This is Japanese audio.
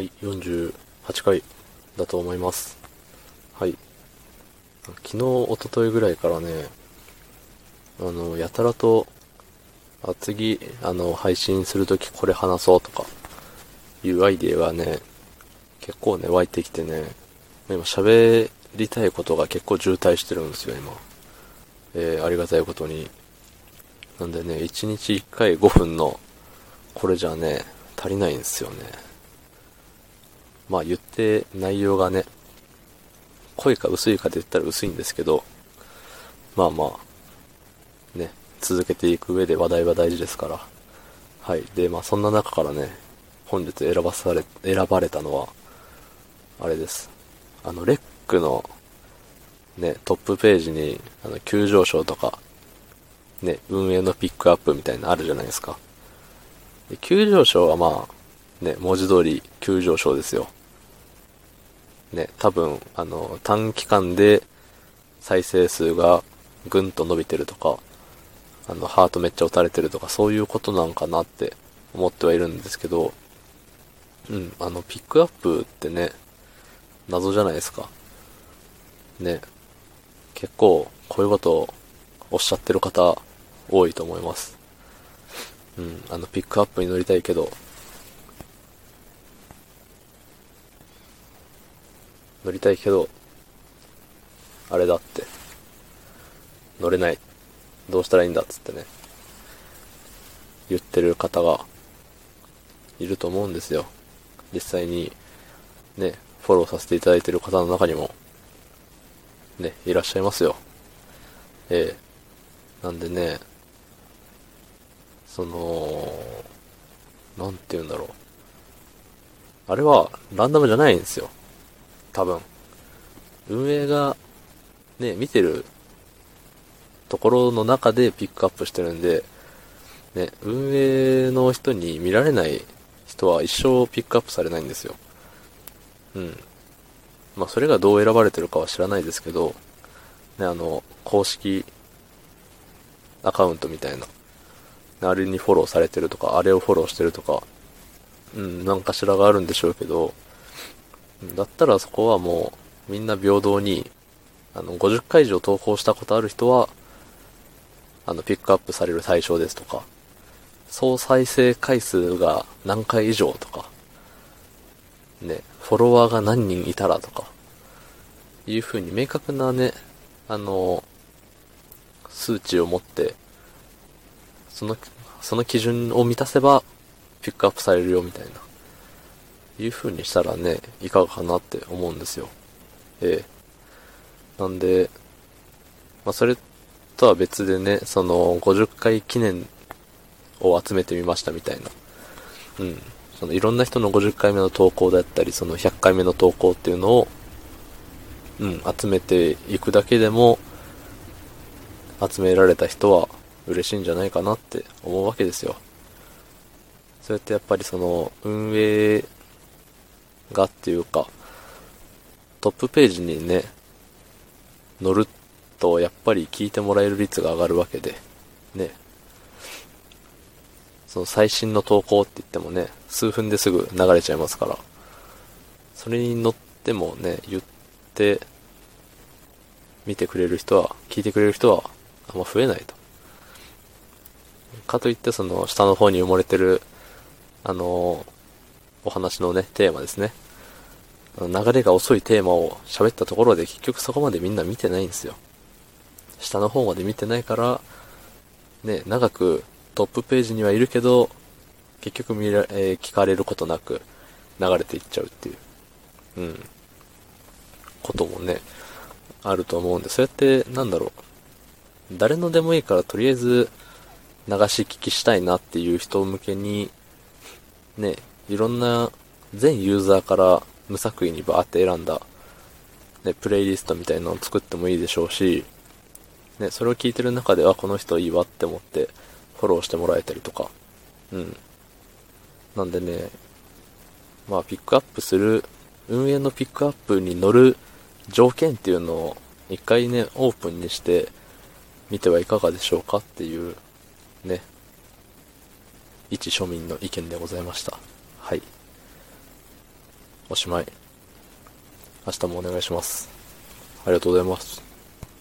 はい、48回だと思います。はい。昨日、一昨日ぐらいからね、あの、やたらと、あ、次、あの、配信するときこれ話そうとか、いうアイデアがね、結構ね、湧いてきてね、今喋りたいことが結構渋滞してるんですよ、今。えー、ありがたいことに。なんでね、1日1回5分の、これじゃね、足りないんですよね。まあ言って内容がね、濃いか薄いかで言ったら薄いんですけど、まあまあ、ね、続けていく上で話題は大事ですから。はい。で、まあそんな中からね、本日選ばされ、選ばれたのは、あれです。あの、レックの、ね、トップページに、あの、急上昇とか、ね、運営のピックアップみたいなのあるじゃないですか。で急上昇はまあ、ね、文字通り急上昇ですよ。ね、多分、あの、短期間で再生数がぐんと伸びてるとか、あの、ハートめっちゃ打たれてるとか、そういうことなんかなって思ってはいるんですけど、うん、あの、ピックアップってね、謎じゃないですか。ね、結構、こういうことをおっしゃってる方、多いと思います。うん、あの、ピックアップに乗りたいけど、乗りたいけど、あれだって、乗れない。どうしたらいいんだっつってね、言ってる方がいると思うんですよ。実際に、ね、フォローさせていただいてる方の中にも、ね、いらっしゃいますよ。ええなんでね、その、なんて言うんだろう。あれはランダムじゃないんですよ。多分。運営が、ね、見てるところの中でピックアップしてるんで、ね、運営の人に見られない人は一生ピックアップされないんですよ。うん。まあ、それがどう選ばれてるかは知らないですけど、ね、あの、公式アカウントみたいな、あれにフォローされてるとか、あれをフォローしてるとか、うん、なんかしらがあるんでしょうけど、だったらそこはもう、みんな平等に、あの、50回以上投稿したことある人は、あの、ピックアップされる対象ですとか、総再生回数が何回以上とか、ね、フォロワーが何人いたらとか、いう風に明確なね、あの、数値を持って、その、その基準を満たせば、ピックアップされるよみたいな、いう風にしたらね、いかがかなって思うんですよ。ええ。なんで、まあ、それとは別でね、その、50回記念を集めてみましたみたいな。うん。その、いろんな人の50回目の投稿だったり、その100回目の投稿っていうのを、うん、集めていくだけでも、集められた人は嬉しいんじゃないかなって思うわけですよ。それってやっぱりその、運営がっていうか、トップページにね、載るとやっぱり聞いてもらえる率が上がるわけで、ね。その最新の投稿って言ってもね、数分ですぐ流れちゃいますから、それに乗ってもね、言って、見てくれる人は、聞いてくれる人はあんま増えないと。かといってその下の方に埋もれてる、あのお話のね、テーマですね。流れが遅いテーマを喋ったところで結局そこまでみんな見てないんですよ。下の方まで見てないから、ね、長くトップページにはいるけど、結局見ら、えー聞かれることなく流れていっちゃうっていう、うん、こともね、あると思うんで、そうやって、なんだろう、誰のでもいいからとりあえず流し聞きしたいなっていう人向けに、ね、いろんな全ユーザーから無作為にバーって選んだ、ね、プレイリストみたいなのを作ってもいいでしょうし、ね、それを聞いてる中ではこの人いいわって思ってフォローしてもらえたりとか、うん。なんでね、まあピックアップする、運営のピックアップに乗る条件っていうのを一回ね、オープンにしてみてはいかがでしょうかっていう、ね、一庶民の意見でございました。はい。おしまい。明日もお願いします。ありがとうございます。